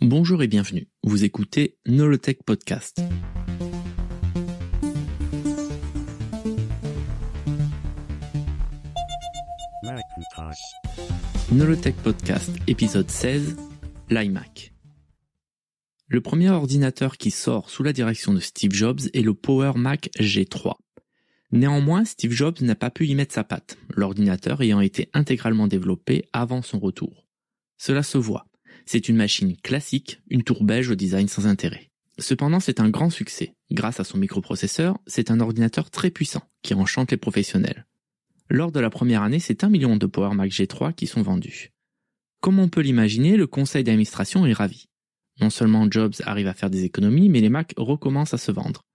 Bonjour et bienvenue. Vous écoutez Nolotech Podcast. Nolotech Podcast, épisode 16, l'iMac. Le premier ordinateur qui sort sous la direction de Steve Jobs est le Power Mac G3. Néanmoins, Steve Jobs n'a pas pu y mettre sa patte, l'ordinateur ayant été intégralement développé avant son retour. Cela se voit. C'est une machine classique, une tour beige au design sans intérêt. Cependant, c'est un grand succès. Grâce à son microprocesseur, c'est un ordinateur très puissant qui enchante les professionnels. Lors de la première année, c'est un million de Power Mac G3 qui sont vendus. Comme on peut l'imaginer, le conseil d'administration est ravi. Non seulement Jobs arrive à faire des économies, mais les Macs recommencent à se vendre.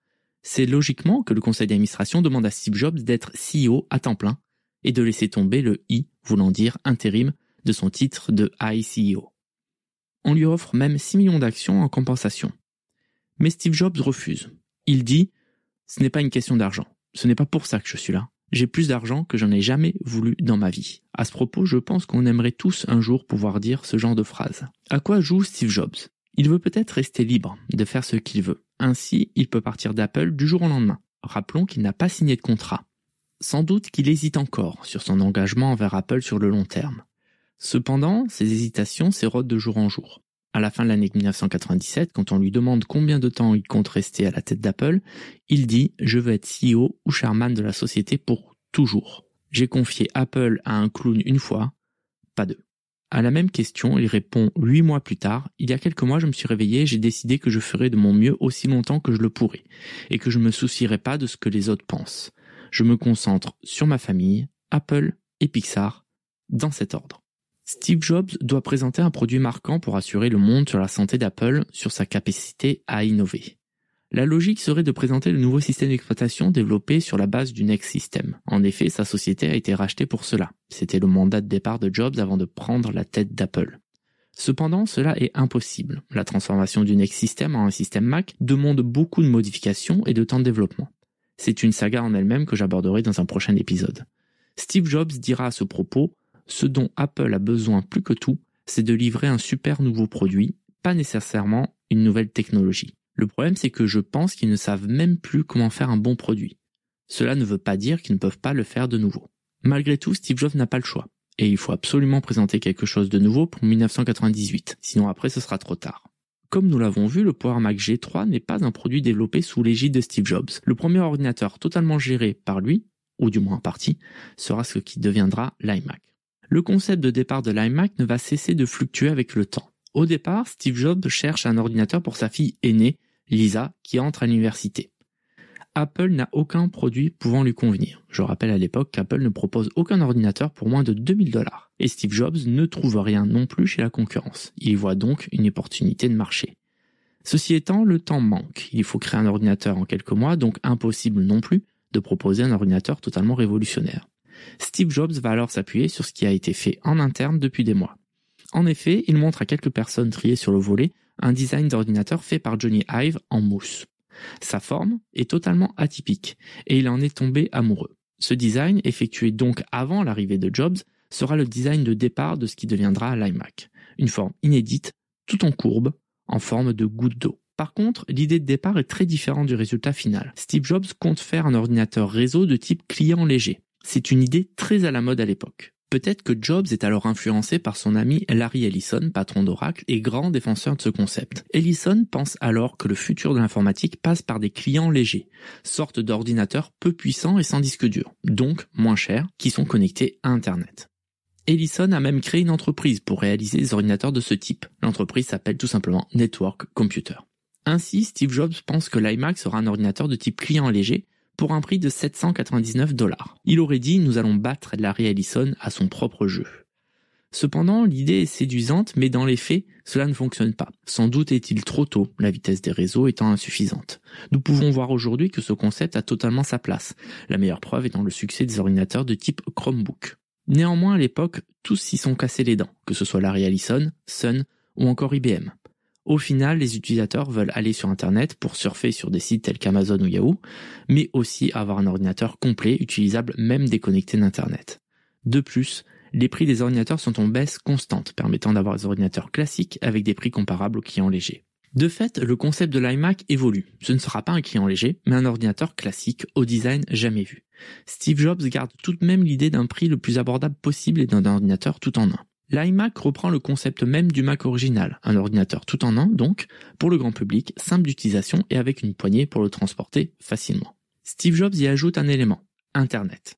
C'est logiquement que le conseil d'administration demande à Steve Jobs d'être CEO à temps plein et de laisser tomber le I, voulant dire intérim, de son titre de ICEO. On lui offre même 6 millions d'actions en compensation. Mais Steve Jobs refuse. Il dit Ce n'est pas une question d'argent. Ce n'est pas pour ça que je suis là. J'ai plus d'argent que j'en ai jamais voulu dans ma vie. À ce propos, je pense qu'on aimerait tous un jour pouvoir dire ce genre de phrase. À quoi joue Steve Jobs? Il veut peut-être rester libre de faire ce qu'il veut. Ainsi, il peut partir d'Apple du jour au lendemain. Rappelons qu'il n'a pas signé de contrat. Sans doute qu'il hésite encore sur son engagement envers Apple sur le long terme. Cependant, ses hésitations s'érodent de jour en jour. À la fin de l'année 1997, quand on lui demande combien de temps il compte rester à la tête d'Apple, il dit Je veux être CEO ou chairman de la société pour toujours. J'ai confié Apple à un clown une fois, pas deux. À la même question, il répond huit mois plus tard, il y a quelques mois je me suis réveillé et j'ai décidé que je ferais de mon mieux aussi longtemps que je le pourrais, et que je ne me soucierai pas de ce que les autres pensent. Je me concentre sur ma famille, Apple et Pixar, dans cet ordre. Steve Jobs doit présenter un produit marquant pour assurer le monde sur la santé d'Apple, sur sa capacité à innover. La logique serait de présenter le nouveau système d'exploitation développé sur la base du Next System. En effet, sa société a été rachetée pour cela. C'était le mandat de départ de Jobs avant de prendre la tête d'Apple. Cependant, cela est impossible. La transformation du Next System en un système Mac demande beaucoup de modifications et de temps de développement. C'est une saga en elle-même que j'aborderai dans un prochain épisode. Steve Jobs dira à ce propos ce dont Apple a besoin plus que tout, c'est de livrer un super nouveau produit, pas nécessairement une nouvelle technologie. Le problème, c'est que je pense qu'ils ne savent même plus comment faire un bon produit. Cela ne veut pas dire qu'ils ne peuvent pas le faire de nouveau. Malgré tout, Steve Jobs n'a pas le choix. Et il faut absolument présenter quelque chose de nouveau pour 1998, sinon après ce sera trop tard. Comme nous l'avons vu, le Power Mac G3 n'est pas un produit développé sous l'égide de Steve Jobs. Le premier ordinateur totalement géré par lui, ou du moins en partie, sera ce qui deviendra l'iMac. Le concept de départ de l'iMac ne va cesser de fluctuer avec le temps. Au départ, Steve Jobs cherche un ordinateur pour sa fille aînée, Lisa, qui entre à l'université. Apple n'a aucun produit pouvant lui convenir. Je rappelle à l'époque qu'Apple ne propose aucun ordinateur pour moins de 2000 dollars. Et Steve Jobs ne trouve rien non plus chez la concurrence. Il voit donc une opportunité de marché. Ceci étant, le temps manque. Il faut créer un ordinateur en quelques mois, donc impossible non plus de proposer un ordinateur totalement révolutionnaire. Steve Jobs va alors s'appuyer sur ce qui a été fait en interne depuis des mois. En effet, il montre à quelques personnes triées sur le volet un design d'ordinateur fait par Johnny Ive en mousse. Sa forme est totalement atypique et il en est tombé amoureux. Ce design, effectué donc avant l'arrivée de Jobs, sera le design de départ de ce qui deviendra l'iMac. Une forme inédite, tout en courbe, en forme de goutte d'eau. Par contre, l'idée de départ est très différente du résultat final. Steve Jobs compte faire un ordinateur réseau de type client léger. C'est une idée très à la mode à l'époque. Peut-être que Jobs est alors influencé par son ami Larry Ellison, patron d'Oracle et grand défenseur de ce concept. Ellison pense alors que le futur de l'informatique passe par des clients légers, sorte d'ordinateurs peu puissants et sans disque dur, donc moins chers, qui sont connectés à Internet. Ellison a même créé une entreprise pour réaliser des ordinateurs de ce type. L'entreprise s'appelle tout simplement Network Computer. Ainsi, Steve Jobs pense que l'iMac sera un ordinateur de type client léger pour un prix de 799 dollars. Il aurait dit nous allons battre Larry Ellison à son propre jeu. Cependant, l'idée est séduisante, mais dans les faits, cela ne fonctionne pas. Sans doute est-il trop tôt, la vitesse des réseaux étant insuffisante. Nous pouvons voir aujourd'hui que ce concept a totalement sa place, la meilleure preuve étant le succès des ordinateurs de type Chromebook. Néanmoins, à l'époque, tous s'y sont cassés les dents, que ce soit Larry Ellison, Sun ou encore IBM. Au final, les utilisateurs veulent aller sur Internet pour surfer sur des sites tels qu'Amazon ou Yahoo, mais aussi avoir un ordinateur complet utilisable même déconnecté d'Internet. De plus, les prix des ordinateurs sont en baisse constante, permettant d'avoir des ordinateurs classiques avec des prix comparables aux clients légers. De fait, le concept de l'iMac évolue. Ce ne sera pas un client léger, mais un ordinateur classique au design jamais vu. Steve Jobs garde tout de même l'idée d'un prix le plus abordable possible et d'un ordinateur tout en un. L'iMac reprend le concept même du Mac original, un ordinateur tout en un donc, pour le grand public, simple d'utilisation et avec une poignée pour le transporter facilement. Steve Jobs y ajoute un élément, Internet.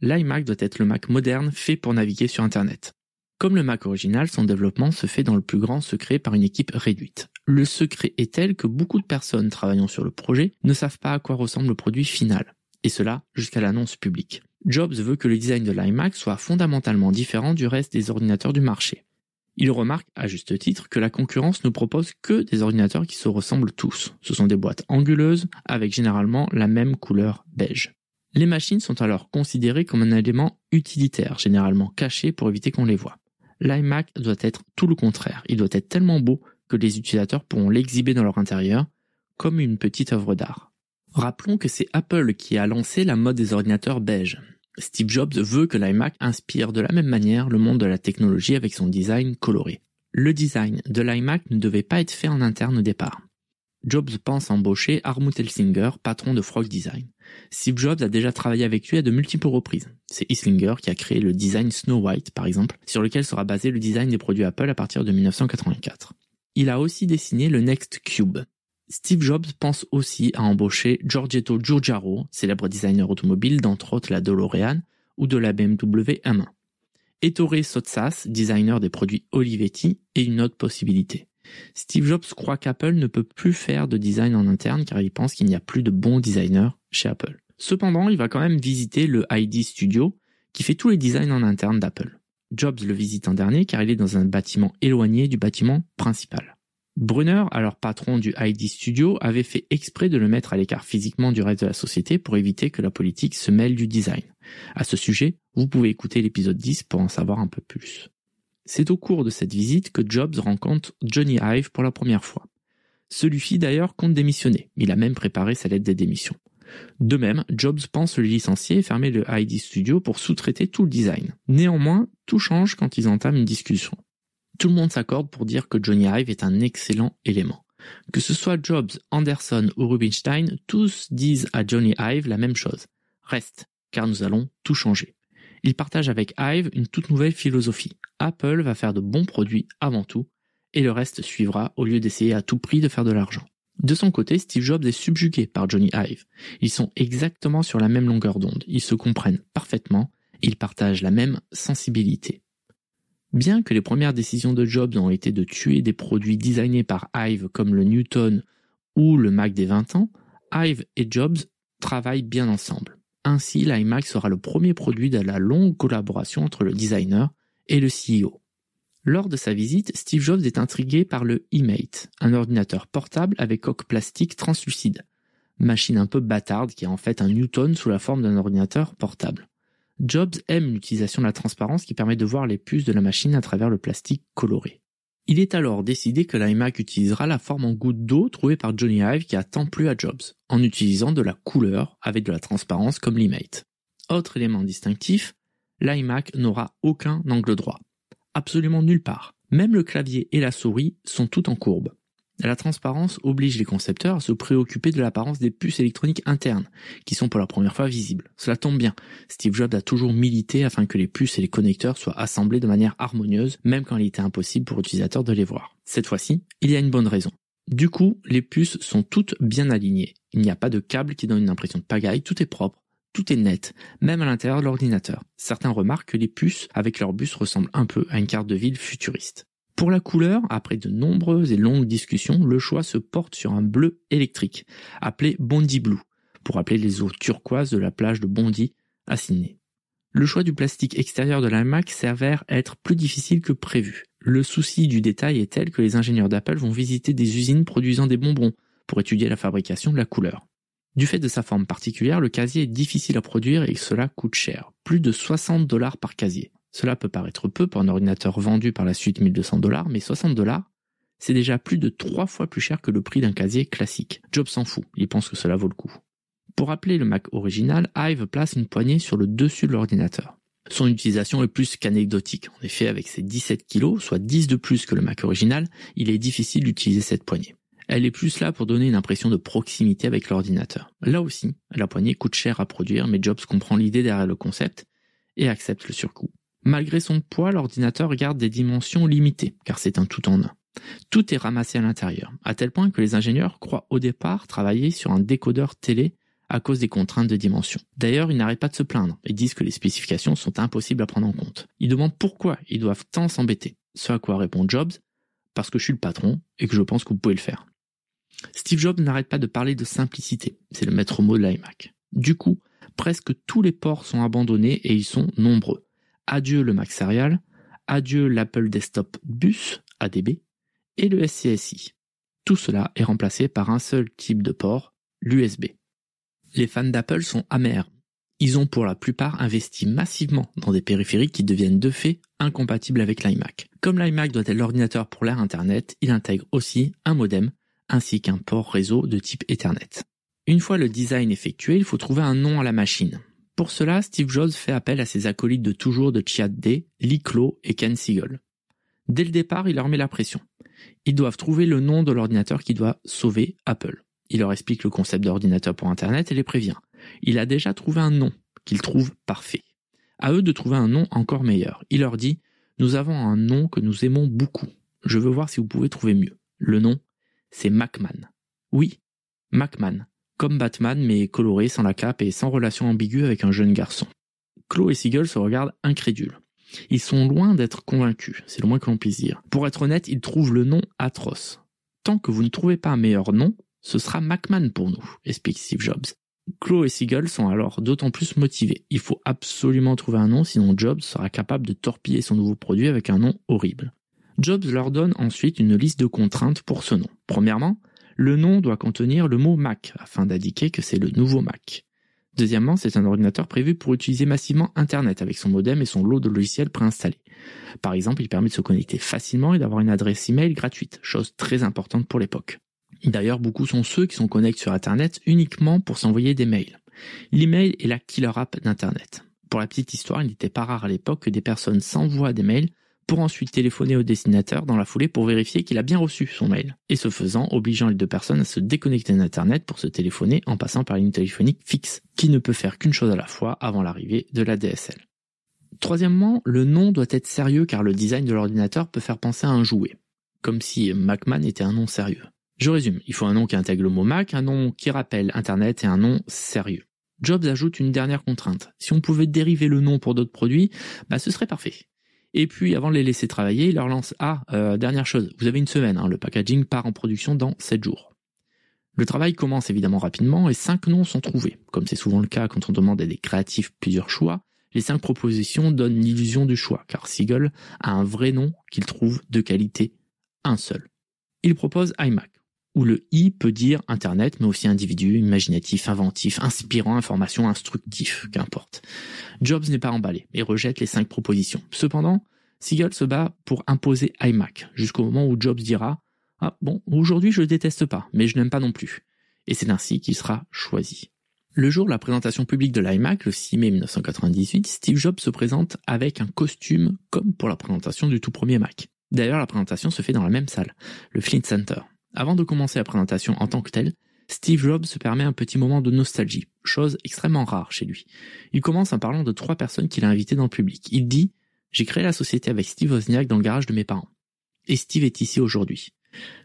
L'iMac doit être le Mac moderne fait pour naviguer sur Internet. Comme le Mac original, son développement se fait dans le plus grand secret par une équipe réduite. Le secret est tel que beaucoup de personnes travaillant sur le projet ne savent pas à quoi ressemble le produit final, et cela jusqu'à l'annonce publique. Jobs veut que le design de l'iMac soit fondamentalement différent du reste des ordinateurs du marché. Il remarque, à juste titre, que la concurrence ne propose que des ordinateurs qui se ressemblent tous. Ce sont des boîtes anguleuses, avec généralement la même couleur beige. Les machines sont alors considérées comme un élément utilitaire, généralement caché pour éviter qu'on les voie l'iMac doit être tout le contraire. Il doit être tellement beau que les utilisateurs pourront l'exhiber dans leur intérieur comme une petite œuvre d'art. Rappelons que c'est Apple qui a lancé la mode des ordinateurs beige. Steve Jobs veut que l'iMac inspire de la même manière le monde de la technologie avec son design coloré. Le design de l'iMac ne devait pas être fait en interne au départ. Jobs pense embaucher Armut Elsinger, patron de Frog Design. Steve Jobs a déjà travaillé avec lui à de multiples reprises. C'est Islinger qui a créé le design Snow White, par exemple, sur lequel sera basé le design des produits Apple à partir de 1984. Il a aussi dessiné le Next Cube. Steve Jobs pense aussi à embaucher Giorgetto Giugiaro, célèbre designer automobile d'entre autres la DeLorean ou de la BMW M1. Ettore Sotsas, designer des produits Olivetti, est une autre possibilité. Steve Jobs croit qu'Apple ne peut plus faire de design en interne car il pense qu'il n'y a plus de bons designers chez Apple. Cependant, il va quand même visiter le ID Studio qui fait tous les designs en interne d'Apple. Jobs le visite en dernier car il est dans un bâtiment éloigné du bâtiment principal. Brunner, alors patron du ID Studio, avait fait exprès de le mettre à l'écart physiquement du reste de la société pour éviter que la politique se mêle du design. À ce sujet, vous pouvez écouter l'épisode 10 pour en savoir un peu plus. C'est au cours de cette visite que Jobs rencontre Johnny Ive pour la première fois. Celui-ci d'ailleurs compte démissionner. Il a même préparé sa lettre de démission. De même, Jobs pense le licencier et fermer le ID Studio pour sous-traiter tout le design. Néanmoins, tout change quand ils entament une discussion. Tout le monde s'accorde pour dire que Johnny Ive est un excellent élément. Que ce soit Jobs, Anderson ou Rubinstein, tous disent à Johnny Ive la même chose. Reste, car nous allons tout changer. Il partage avec Hive une toute nouvelle philosophie. Apple va faire de bons produits avant tout, et le reste suivra au lieu d'essayer à tout prix de faire de l'argent. De son côté, Steve Jobs est subjugué par Johnny Ive. Ils sont exactement sur la même longueur d'onde, ils se comprennent parfaitement, ils partagent la même sensibilité. Bien que les premières décisions de Jobs ont été de tuer des produits designés par Ive comme le Newton ou le Mac des 20 ans, Ive et Jobs travaillent bien ensemble. Ainsi, l'iMac sera le premier produit de la longue collaboration entre le designer et le CEO. Lors de sa visite, Steve Jobs est intrigué par le eMate, un ordinateur portable avec coque plastique translucide. Machine un peu bâtarde qui est en fait un Newton sous la forme d'un ordinateur portable. Jobs aime l'utilisation de la transparence qui permet de voir les puces de la machine à travers le plastique coloré. Il est alors décidé que l'iMac utilisera la forme en goutte d'eau trouvée par Johnny Ive qui a tant plu à Jobs, en utilisant de la couleur avec de la transparence comme l'E-Mate. Autre élément distinctif, l'iMac n'aura aucun angle droit. Absolument nulle part. Même le clavier et la souris sont tout en courbe. La transparence oblige les concepteurs à se préoccuper de l'apparence des puces électroniques internes, qui sont pour la première fois visibles. Cela tombe bien, Steve Jobs a toujours milité afin que les puces et les connecteurs soient assemblés de manière harmonieuse, même quand il était impossible pour l'utilisateur de les voir. Cette fois-ci, il y a une bonne raison. Du coup, les puces sont toutes bien alignées. Il n'y a pas de câble qui donne une impression de pagaille, tout est propre, tout est net, même à l'intérieur de l'ordinateur. Certains remarquent que les puces avec leur bus ressemblent un peu à une carte de ville futuriste. Pour la couleur, après de nombreuses et longues discussions, le choix se porte sur un bleu électrique, appelé Bondi Blue, pour rappeler les eaux turquoises de la plage de Bondi à Sydney. Le choix du plastique extérieur de l'iMac s'avère être plus difficile que prévu. Le souci du détail est tel que les ingénieurs d'Apple vont visiter des usines produisant des bonbons pour étudier la fabrication de la couleur. Du fait de sa forme particulière, le casier est difficile à produire et cela coûte cher. Plus de 60 dollars par casier. Cela peut paraître peu pour un ordinateur vendu par la suite 1200 dollars, mais 60 dollars, c'est déjà plus de trois fois plus cher que le prix d'un casier classique. Jobs s'en fout, il pense que cela vaut le coup. Pour appeler le Mac original, Ive place une poignée sur le dessus de l'ordinateur. Son utilisation est plus qu'anecdotique. En effet, avec ses 17 kg, soit 10 de plus que le Mac original, il est difficile d'utiliser cette poignée. Elle est plus là pour donner une impression de proximité avec l'ordinateur. Là aussi, la poignée coûte cher à produire, mais Jobs comprend l'idée derrière le concept et accepte le surcoût. Malgré son poids, l'ordinateur garde des dimensions limitées, car c'est un tout en un. Tout est ramassé à l'intérieur, à tel point que les ingénieurs croient au départ travailler sur un décodeur télé à cause des contraintes de dimension. D'ailleurs, ils n'arrêtent pas de se plaindre et disent que les spécifications sont impossibles à prendre en compte. Ils demandent pourquoi ils doivent tant s'embêter. Ce à quoi répond Jobs, parce que je suis le patron et que je pense que vous pouvez le faire. Steve Jobs n'arrête pas de parler de simplicité, c'est le maître mot de l'iMac. Du coup, presque tous les ports sont abandonnés et ils sont nombreux. Adieu le Mac Serial, adieu l'Apple Desktop Bus, ADB, et le SCSI. Tout cela est remplacé par un seul type de port, l'USB. Les fans d'Apple sont amers. Ils ont pour la plupart investi massivement dans des périphériques qui deviennent de fait incompatibles avec l'iMac. Comme l'iMac doit être l'ordinateur pour l'ère Internet, il intègre aussi un modem ainsi qu'un port réseau de type Ethernet. Une fois le design effectué, il faut trouver un nom à la machine. Pour cela, Steve Jobs fait appel à ses acolytes de toujours de Chiat D, Lee Clow et Ken Siegel. Dès le départ, il leur met la pression. Ils doivent trouver le nom de l'ordinateur qui doit sauver Apple. Il leur explique le concept d'ordinateur pour Internet et les prévient. Il a déjà trouvé un nom qu'il trouve parfait. À eux de trouver un nom encore meilleur. Il leur dit, nous avons un nom que nous aimons beaucoup. Je veux voir si vous pouvez trouver mieux. Le nom, c'est Macman. Oui, Macman. Comme Batman, mais coloré, sans la cape et sans relation ambiguë avec un jeune garçon. Chloe et Siegel se regardent incrédules. Ils sont loin d'être convaincus, c'est le moins que l'on puisse dire. Pour être honnête, ils trouvent le nom atroce. Tant que vous ne trouvez pas un meilleur nom, ce sera Macman pour nous, explique Steve Jobs. Chloe et Siegel sont alors d'autant plus motivés. Il faut absolument trouver un nom, sinon Jobs sera capable de torpiller son nouveau produit avec un nom horrible. Jobs leur donne ensuite une liste de contraintes pour ce nom. Premièrement, le nom doit contenir le mot Mac, afin d'indiquer que c'est le nouveau Mac. Deuxièmement, c'est un ordinateur prévu pour utiliser massivement Internet avec son modem et son lot de logiciels préinstallés. Par exemple, il permet de se connecter facilement et d'avoir une adresse email gratuite, chose très importante pour l'époque. D'ailleurs, beaucoup sont ceux qui sont connectés sur Internet uniquement pour s'envoyer des mails. L'email est la killer app d'Internet. Pour la petite histoire, il n'était pas rare à l'époque que des personnes s'envoient des mails pour ensuite téléphoner au destinateur dans la foulée pour vérifier qu'il a bien reçu son mail, et ce faisant obligeant les deux personnes à se déconnecter d'Internet pour se téléphoner en passant par une téléphonique fixe, qui ne peut faire qu'une chose à la fois avant l'arrivée de la DSL. Troisièmement, le nom doit être sérieux car le design de l'ordinateur peut faire penser à un jouet, comme si Macman était un nom sérieux. Je résume, il faut un nom qui intègre le mot Mac, un nom qui rappelle Internet et un nom sérieux. Jobs ajoute une dernière contrainte. Si on pouvait dériver le nom pour d'autres produits, bah ce serait parfait. Et puis, avant de les laisser travailler, il leur lance Ah, euh, dernière chose, vous avez une semaine, hein, le packaging part en production dans 7 jours. Le travail commence évidemment rapidement et cinq noms sont trouvés. Comme c'est souvent le cas quand on demande à des créatifs plusieurs choix, les cinq propositions donnent l'illusion du choix, car Siegel a un vrai nom qu'il trouve de qualité, un seul. Il propose iMac où le I peut dire Internet, mais aussi individu, imaginatif, inventif, inspirant, information, instructif, qu'importe. Jobs n'est pas emballé et rejette les cinq propositions. Cependant, Siegel se bat pour imposer iMac, jusqu'au moment où Jobs dira Ah bon, aujourd'hui je le déteste pas, mais je n'aime pas non plus. Et c'est ainsi qu'il sera choisi. Le jour de la présentation publique de l'iMac, le 6 mai 1998, Steve Jobs se présente avec un costume comme pour la présentation du tout premier Mac. D'ailleurs, la présentation se fait dans la même salle, le Flint Center. Avant de commencer la présentation en tant que telle, Steve Jobs se permet un petit moment de nostalgie, chose extrêmement rare chez lui. Il commence en parlant de trois personnes qu'il a invitées dans le public. Il dit J'ai créé la société avec Steve Wozniak dans le garage de mes parents. Et Steve est ici aujourd'hui.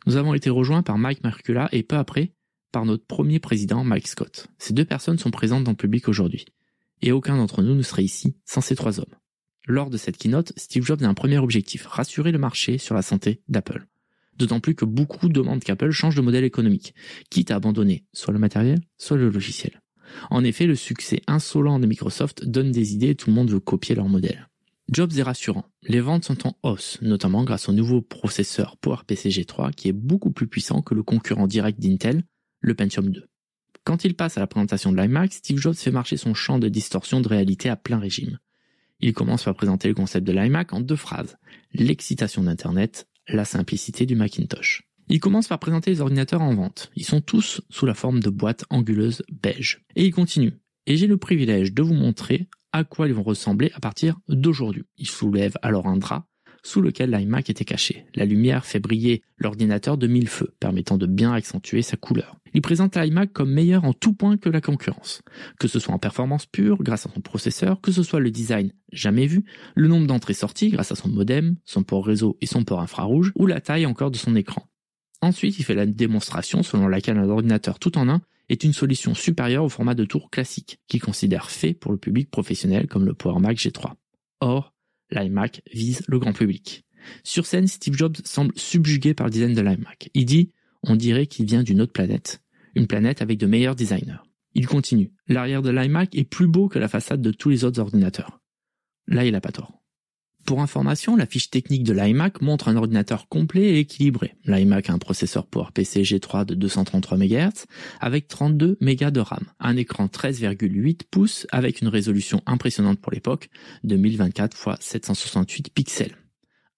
Nous avons été rejoints par Mike Marcula et peu après par notre premier président Mike Scott. Ces deux personnes sont présentes dans le public aujourd'hui. Et aucun d'entre nous ne serait ici sans ces trois hommes. Lors de cette keynote, Steve Jobs a un premier objectif, rassurer le marché sur la santé d'Apple. D'autant plus que beaucoup demandent qu'Apple change de modèle économique, quitte à abandonner soit le matériel, soit le logiciel. En effet, le succès insolent de Microsoft donne des idées et tout le monde veut copier leur modèle. Jobs est rassurant. Les ventes sont en hausse, notamment grâce au nouveau processeur PowerPC G3 qui est beaucoup plus puissant que le concurrent direct d'Intel, le Pentium 2. Quand il passe à la présentation de l'iMac, Steve Jobs fait marcher son champ de distorsion de réalité à plein régime. Il commence par présenter le concept de l'iMac en deux phrases. L'excitation d'Internet la simplicité du Macintosh. Il commence par présenter les ordinateurs en vente. Ils sont tous sous la forme de boîtes anguleuses beige. Et il continue. Et j'ai le privilège de vous montrer à quoi ils vont ressembler à partir d'aujourd'hui. Il soulève alors un drap sous lequel l'iMac était caché. La lumière fait briller l'ordinateur de mille feux, permettant de bien accentuer sa couleur. Il présente l'iMac comme meilleur en tout point que la concurrence. Que ce soit en performance pure, grâce à son processeur, que ce soit le design jamais vu, le nombre d'entrées-sorties grâce à son modem, son port réseau et son port infrarouge, ou la taille encore de son écran. Ensuite, il fait la démonstration selon laquelle un ordinateur tout en un est une solution supérieure au format de tour classique, qu'il considère fait pour le public professionnel comme le Power Mac G3. Or, l'iMac vise le grand public. Sur scène, Steve Jobs semble subjugué par le design de l'iMac. Il dit On dirait qu'il vient d'une autre planète, une planète avec de meilleurs designers. Il continue L'arrière de l'iMac est plus beau que la façade de tous les autres ordinateurs. Là, il n'a pas tort. Pour information, la fiche technique de l'iMac montre un ordinateur complet et équilibré. L'iMac a un processeur PowerPC G3 de 233 MHz avec 32 MB de RAM, un écran 13,8 pouces avec une résolution impressionnante pour l'époque de 1024 x 768 pixels,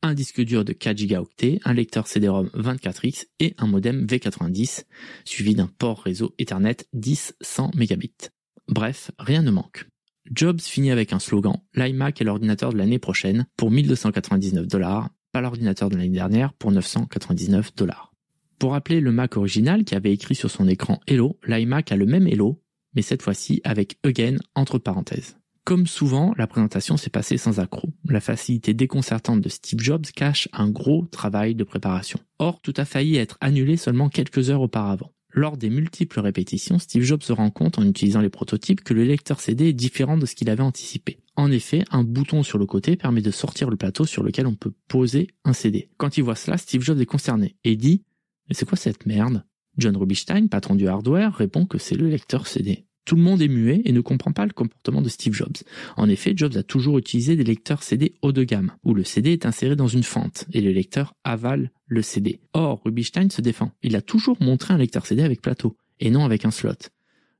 un disque dur de 4 Go, un lecteur CD-ROM 24X et un modem V90 suivi d'un port réseau Ethernet 10-100 Mbps. Bref, rien ne manque. Jobs finit avec un slogan, l'iMac est l'ordinateur de l'année prochaine pour 1299 dollars, pas l'ordinateur de l'année dernière pour 999 dollars. Pour rappeler le Mac original qui avait écrit sur son écran Hello, l'iMac a le même Hello, mais cette fois-ci avec Again entre parenthèses. Comme souvent, la présentation s'est passée sans accroc. La facilité déconcertante de Steve Jobs cache un gros travail de préparation. Or, tout a failli être annulé seulement quelques heures auparavant. Lors des multiples répétitions, Steve Jobs se rend compte en utilisant les prototypes que le lecteur CD est différent de ce qu'il avait anticipé. En effet, un bouton sur le côté permet de sortir le plateau sur lequel on peut poser un CD. Quand il voit cela, Steve Jobs est concerné et dit Mais c'est quoi cette merde? John Rubinstein, patron du hardware, répond que c'est le lecteur CD. Tout le monde est muet et ne comprend pas le comportement de Steve Jobs. En effet, Jobs a toujours utilisé des lecteurs CD haut de gamme, où le CD est inséré dans une fente et le lecteur avale le CD. Or, Rubinstein se défend. Il a toujours montré un lecteur CD avec plateau, et non avec un slot.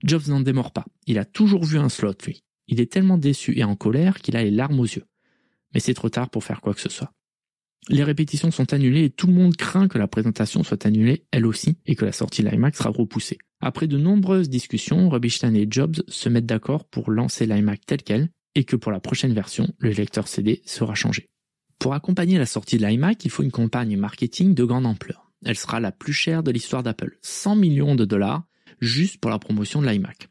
Jobs n'en démord pas. Il a toujours vu un slot, lui. Il est tellement déçu et en colère qu'il a les larmes aux yeux. Mais c'est trop tard pour faire quoi que ce soit. Les répétitions sont annulées et tout le monde craint que la présentation soit annulée elle aussi et que la sortie de l'iMac sera repoussée. Après de nombreuses discussions, Rubinstein et Jobs se mettent d'accord pour lancer l'iMac tel quel et que pour la prochaine version, le lecteur CD sera changé. Pour accompagner la sortie de l'iMac, il faut une campagne marketing de grande ampleur. Elle sera la plus chère de l'histoire d'Apple, 100 millions de dollars juste pour la promotion de l'iMac.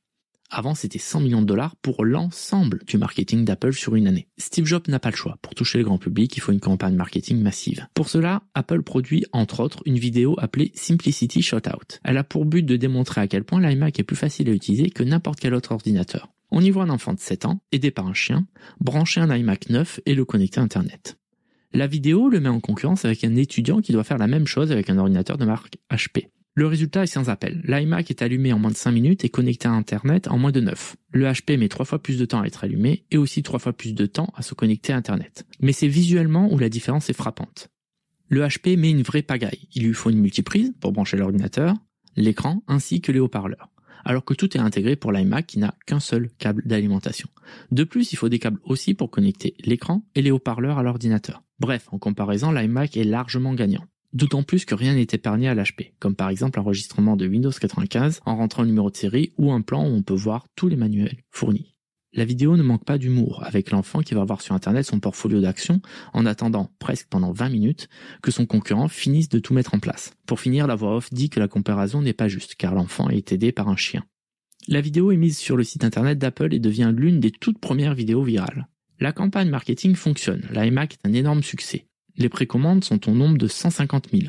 Avant, c'était 100 millions de dollars pour l'ensemble du marketing d'Apple sur une année. Steve Jobs n'a pas le choix. Pour toucher le grand public, il faut une campagne marketing massive. Pour cela, Apple produit entre autres une vidéo appelée Simplicity Shoutout. Elle a pour but de démontrer à quel point l'iMac est plus facile à utiliser que n'importe quel autre ordinateur. On y voit un enfant de 7 ans, aidé par un chien, brancher un iMac neuf et le connecter à Internet. La vidéo le met en concurrence avec un étudiant qui doit faire la même chose avec un ordinateur de marque HP. Le résultat est sans appel. L'iMac est allumé en moins de 5 minutes et connecté à Internet en moins de 9. Le HP met 3 fois plus de temps à être allumé et aussi 3 fois plus de temps à se connecter à Internet. Mais c'est visuellement où la différence est frappante. Le HP met une vraie pagaille. Il lui faut une multiprise pour brancher l'ordinateur, l'écran ainsi que les haut-parleurs. Alors que tout est intégré pour l'iMac qui n'a qu'un seul câble d'alimentation. De plus, il faut des câbles aussi pour connecter l'écran et les haut-parleurs à l'ordinateur. Bref, en comparaison, l'iMac est largement gagnant. D'autant plus que rien n'est épargné à l'HP, comme par exemple l'enregistrement de Windows 95 en rentrant le numéro de série ou un plan où on peut voir tous les manuels fournis. La vidéo ne manque pas d'humour, avec l'enfant qui va voir sur internet son portfolio d'action en attendant presque pendant 20 minutes que son concurrent finisse de tout mettre en place. Pour finir, la voix off dit que la comparaison n'est pas juste, car l'enfant est aidé par un chien. La vidéo est mise sur le site internet d'Apple et devient l'une des toutes premières vidéos virales. La campagne marketing fonctionne, l'iMac est un énorme succès. Les précommandes sont au nombre de 150 000,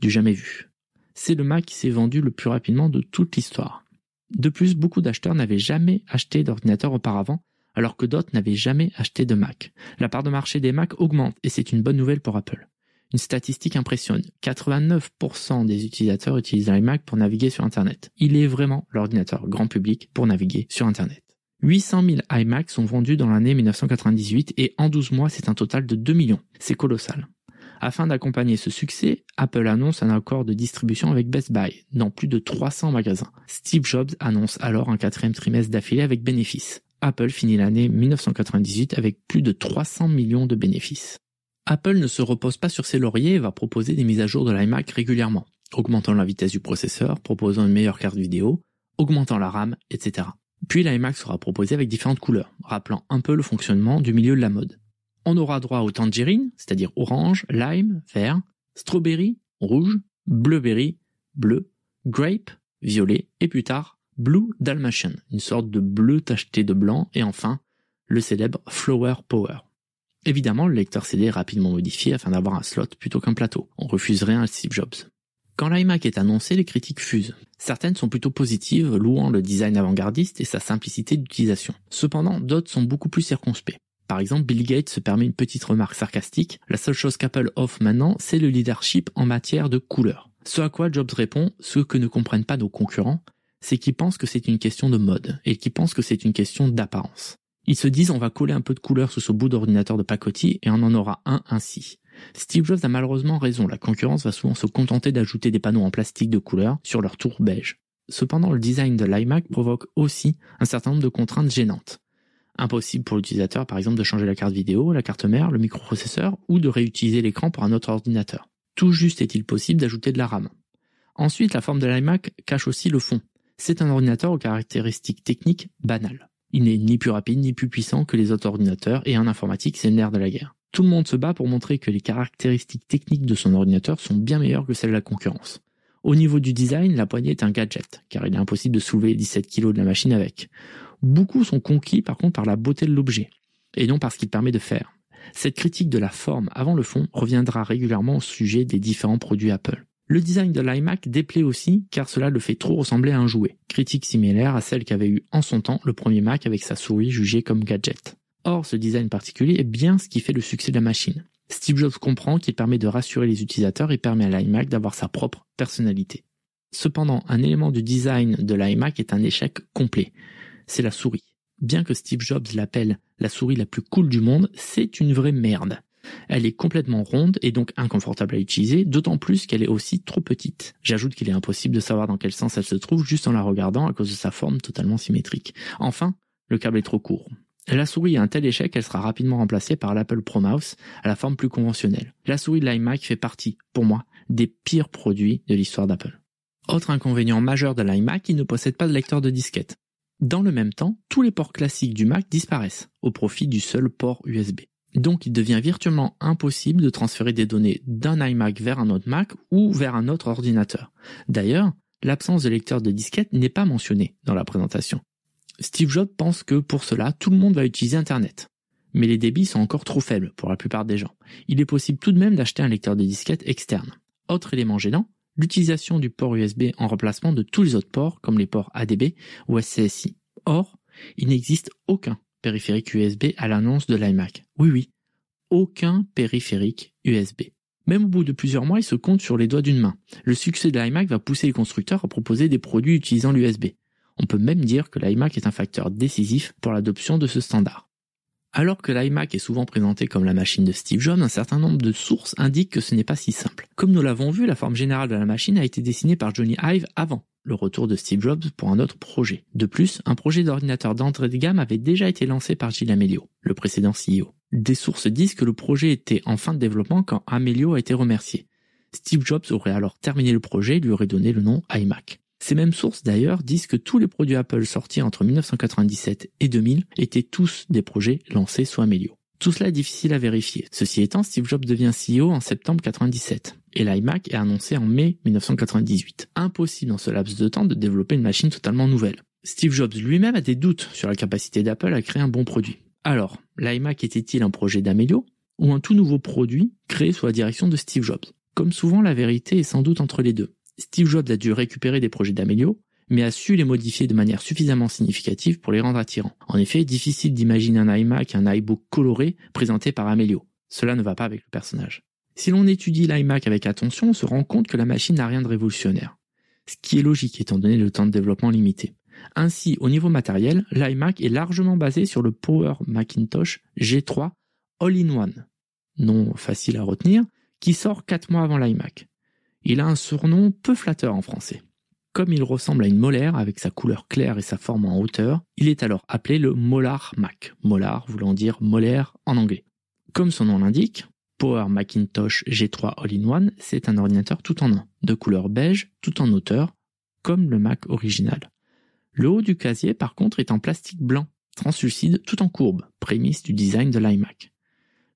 du jamais vu. C'est le Mac qui s'est vendu le plus rapidement de toute l'histoire. De plus, beaucoup d'acheteurs n'avaient jamais acheté d'ordinateur auparavant, alors que d'autres n'avaient jamais acheté de Mac. La part de marché des Mac augmente et c'est une bonne nouvelle pour Apple. Une statistique impressionne. 89% des utilisateurs utilisent l'iMac pour naviguer sur Internet. Il est vraiment l'ordinateur grand public pour naviguer sur Internet. 800 000 iMac sont vendus dans l'année 1998 et en 12 mois, c'est un total de 2 millions. C'est colossal. Afin d'accompagner ce succès, Apple annonce un accord de distribution avec Best Buy dans plus de 300 magasins. Steve Jobs annonce alors un quatrième trimestre d'affilée avec bénéfices. Apple finit l'année 1998 avec plus de 300 millions de bénéfices. Apple ne se repose pas sur ses lauriers et va proposer des mises à jour de l'iMac régulièrement, augmentant la vitesse du processeur, proposant une meilleure carte vidéo, augmentant la RAM, etc. Puis l'iMac sera proposé avec différentes couleurs, rappelant un peu le fonctionnement du milieu de la mode. On aura droit au tangerine, c'est-à-dire orange, lime, vert, strawberry, rouge, blueberry, bleu, grape, violet, et plus tard, blue dalmatian, une sorte de bleu tacheté de blanc, et enfin, le célèbre flower power. Évidemment, le lecteur CD est rapidement modifié afin d'avoir un slot plutôt qu'un plateau. On refuse rien à Steve Jobs. Quand l'iMac est annoncé, les critiques fusent. Certaines sont plutôt positives, louant le design avant-gardiste et sa simplicité d'utilisation. Cependant, d'autres sont beaucoup plus circonspects. Par exemple, Bill Gates se permet une petite remarque sarcastique. La seule chose qu'Apple offre maintenant, c'est le leadership en matière de couleur. Ce à quoi Jobs répond, ce que ne comprennent pas nos concurrents, c'est qu'ils pensent que c'est une question de mode et qu'ils pensent que c'est une question d'apparence. Ils se disent on va coller un peu de couleur sous ce bout d'ordinateur de pacotille et on en aura un ainsi. Steve Jobs a malheureusement raison, la concurrence va souvent se contenter d'ajouter des panneaux en plastique de couleur sur leur tour beige. Cependant, le design de l'iMac provoque aussi un certain nombre de contraintes gênantes. Impossible pour l'utilisateur par exemple de changer la carte vidéo, la carte mère, le microprocesseur ou de réutiliser l'écran pour un autre ordinateur. Tout juste est-il possible d'ajouter de la RAM. Ensuite, la forme de l'iMac cache aussi le fond. C'est un ordinateur aux caractéristiques techniques banales. Il n'est ni plus rapide ni plus puissant que les autres ordinateurs et en informatique c'est le nerf de la guerre. Tout le monde se bat pour montrer que les caractéristiques techniques de son ordinateur sont bien meilleures que celles de la concurrence. Au niveau du design, la poignée est un gadget, car il est impossible de soulever 17 kg de la machine avec. Beaucoup sont conquis par contre par la beauté de l'objet, et non par ce qu'il permet de faire. Cette critique de la forme avant le fond reviendra régulièrement au sujet des différents produits Apple. Le design de l'iMac déplaît aussi car cela le fait trop ressembler à un jouet, critique similaire à celle qu'avait eu en son temps le premier Mac avec sa souris jugée comme gadget. Or, ce design particulier est bien ce qui fait le succès de la machine. Steve Jobs comprend qu'il permet de rassurer les utilisateurs et permet à l'iMac d'avoir sa propre personnalité. Cependant, un élément du design de l'iMac est un échec complet. C'est la souris. Bien que Steve Jobs l'appelle la souris la plus cool du monde, c'est une vraie merde. Elle est complètement ronde et donc inconfortable à utiliser, d'autant plus qu'elle est aussi trop petite. J'ajoute qu'il est impossible de savoir dans quel sens elle se trouve juste en la regardant à cause de sa forme totalement symétrique. Enfin, le câble est trop court. La souris a un tel échec qu'elle sera rapidement remplacée par l'Apple Pro Mouse à la forme plus conventionnelle. La souris de l'iMac fait partie, pour moi, des pires produits de l'histoire d'Apple. Autre inconvénient majeur de l'iMac, il ne possède pas de lecteur de disquette. Dans le même temps, tous les ports classiques du Mac disparaissent, au profit du seul port USB. Donc il devient virtuellement impossible de transférer des données d'un iMac vers un autre Mac ou vers un autre ordinateur. D'ailleurs, l'absence de lecteur de disquette n'est pas mentionnée dans la présentation. Steve Jobs pense que pour cela, tout le monde va utiliser Internet. Mais les débits sont encore trop faibles pour la plupart des gens. Il est possible tout de même d'acheter un lecteur de disquette externe. Autre élément gênant, l'utilisation du port USB en remplacement de tous les autres ports comme les ports ADB ou SCSI. Or, il n'existe aucun périphérique USB à l'annonce de l'iMac. Oui, oui, aucun périphérique USB. Même au bout de plusieurs mois, il se compte sur les doigts d'une main. Le succès de l'iMac va pousser les constructeurs à proposer des produits utilisant l'USB. On peut même dire que l'iMac est un facteur décisif pour l'adoption de ce standard. Alors que l'iMac est souvent présenté comme la machine de Steve Jobs, un certain nombre de sources indiquent que ce n'est pas si simple. Comme nous l'avons vu, la forme générale de la machine a été dessinée par Johnny Ive avant le retour de Steve Jobs pour un autre projet. De plus, un projet d'ordinateur d'entrée de gamme avait déjà été lancé par Gilles Amelio, le précédent CEO. Des sources disent que le projet était en fin de développement quand Amelio a été remercié. Steve Jobs aurait alors terminé le projet et lui aurait donné le nom iMac. Ces mêmes sources d'ailleurs disent que tous les produits Apple sortis entre 1997 et 2000 étaient tous des projets lancés sous Amelio. Tout cela est difficile à vérifier. Ceci étant, Steve Jobs devient CEO en septembre 97 et l'iMac est annoncé en mai 1998. Impossible dans ce laps de temps de développer une machine totalement nouvelle. Steve Jobs lui-même a des doutes sur la capacité d'Apple à créer un bon produit. Alors, l'iMac était-il un projet d'Amelio ou un tout nouveau produit créé sous la direction de Steve Jobs? Comme souvent, la vérité est sans doute entre les deux. Steve Jobs a dû récupérer des projets d'Amelio, mais a su les modifier de manière suffisamment significative pour les rendre attirants. En effet, difficile d'imaginer un iMac, un iBook coloré présenté par Amelio. Cela ne va pas avec le personnage. Si l'on étudie l'iMac avec attention, on se rend compte que la machine n'a rien de révolutionnaire. Ce qui est logique étant donné le temps de développement limité. Ainsi, au niveau matériel, l'iMac est largement basé sur le Power Macintosh G3 All-in-One, non facile à retenir, qui sort 4 mois avant l'iMac. Il a un surnom peu flatteur en français. Comme il ressemble à une molaire avec sa couleur claire et sa forme en hauteur, il est alors appelé le Molar Mac. Molar voulant dire molaire en anglais. Comme son nom l'indique, Power Macintosh G3 All-in-One, c'est un ordinateur tout en un, de couleur beige, tout en hauteur, comme le Mac original. Le haut du casier, par contre, est en plastique blanc, translucide tout en courbe, prémisse du design de l'iMac.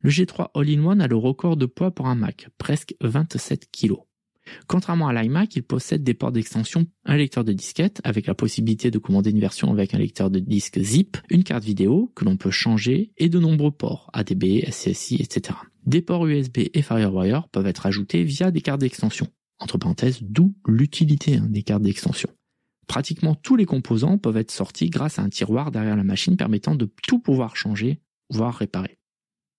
Le G3 All-in-One a le record de poids pour un Mac, presque 27 kg. Contrairement à l'iMac, il possède des ports d'extension, un lecteur de disquette avec la possibilité de commander une version avec un lecteur de disque zip, une carte vidéo que l'on peut changer et de nombreux ports ADB, SCSI, etc. Des ports USB et FireWire peuvent être ajoutés via des cartes d'extension. Entre parenthèses, d'où l'utilité hein, des cartes d'extension. Pratiquement tous les composants peuvent être sortis grâce à un tiroir derrière la machine permettant de tout pouvoir changer, voire réparer.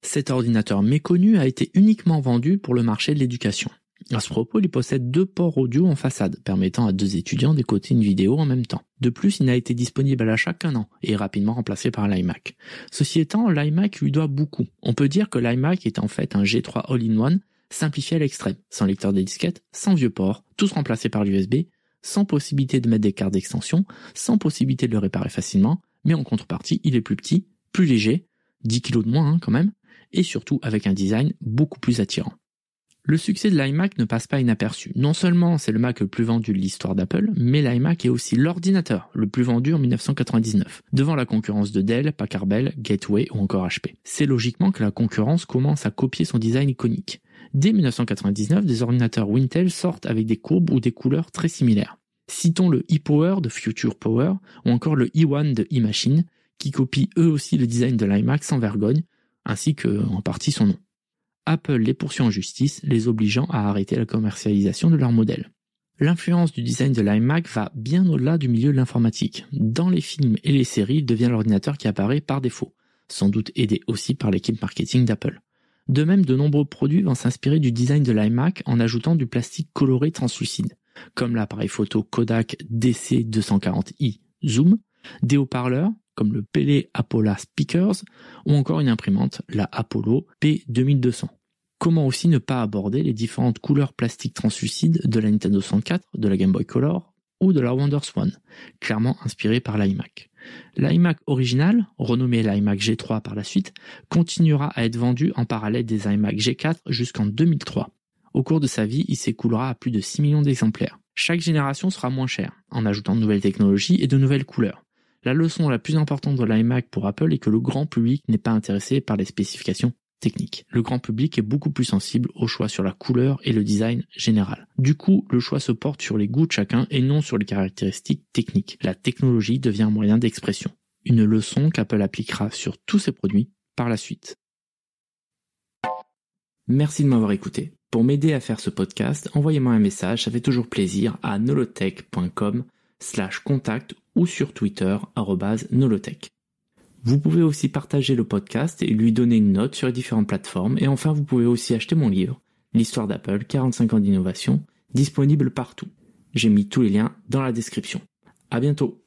Cet ordinateur méconnu a été uniquement vendu pour le marché de l'éducation. À ce propos, il possède deux ports audio en façade, permettant à deux étudiants d'écouter une vidéo en même temps. De plus, il n'a été disponible à l'achat qu'un an et est rapidement remplacé par l'iMac. Ceci étant, l'iMac lui doit beaucoup. On peut dire que l'iMac est en fait un G3 All-in-One simplifié à l'extrême, sans lecteur de disquette, sans vieux ports, tous remplacés par l'USB, sans possibilité de mettre des cartes d'extension, sans possibilité de le réparer facilement, mais en contrepartie, il est plus petit, plus léger, 10 kg de moins hein, quand même, et surtout avec un design beaucoup plus attirant. Le succès de l'iMac ne passe pas inaperçu. Non seulement c'est le Mac le plus vendu de l'histoire d'Apple, mais l'iMac est aussi l'ordinateur le plus vendu en 1999, devant la concurrence de Dell, Packard Bell, Gateway ou encore HP. C'est logiquement que la concurrence commence à copier son design iconique. Dès 1999, des ordinateurs Wintel sortent avec des courbes ou des couleurs très similaires. Citons le ePower de Future Power ou encore le e1 de eMachine, qui copient eux aussi le design de l'iMac sans vergogne, ainsi que en partie son nom. Apple les poursuit en justice, les obligeant à arrêter la commercialisation de leur modèle. L'influence du design de l'iMac va bien au-delà du milieu de l'informatique. Dans les films et les séries, il devient l'ordinateur qui apparaît par défaut, sans doute aidé aussi par l'équipe marketing d'Apple. De même, de nombreux produits vont s'inspirer du design de l'iMac en ajoutant du plastique coloré translucide, comme l'appareil photo Kodak DC240i Zoom, des haut-parleurs, comme le Pele Apollo Speakers ou encore une imprimante, la Apollo P2200. Comment aussi ne pas aborder les différentes couleurs plastiques translucides de la Nintendo 64, de la Game Boy Color ou de la WonderSwan, clairement inspirée par l'iMac. L'iMac original, renommé l'iMac G3 par la suite, continuera à être vendu en parallèle des iMac G4 jusqu'en 2003. Au cours de sa vie, il s'écoulera à plus de 6 millions d'exemplaires. Chaque génération sera moins chère, en ajoutant de nouvelles technologies et de nouvelles couleurs. La leçon la plus importante de l'iMac pour Apple est que le grand public n'est pas intéressé par les spécifications techniques. Le grand public est beaucoup plus sensible au choix sur la couleur et le design général. Du coup, le choix se porte sur les goûts de chacun et non sur les caractéristiques techniques. La technologie devient un moyen d'expression. Une leçon qu'Apple appliquera sur tous ses produits par la suite. Merci de m'avoir écouté. Pour m'aider à faire ce podcast, envoyez-moi un message, ça fait toujours plaisir à nolotech.com slash contact ou sur Twitter nolotech. Vous pouvez aussi partager le podcast et lui donner une note sur les différentes plateformes. Et enfin, vous pouvez aussi acheter mon livre, L'histoire d'Apple, 45 ans d'innovation, disponible partout. J'ai mis tous les liens dans la description. À bientôt!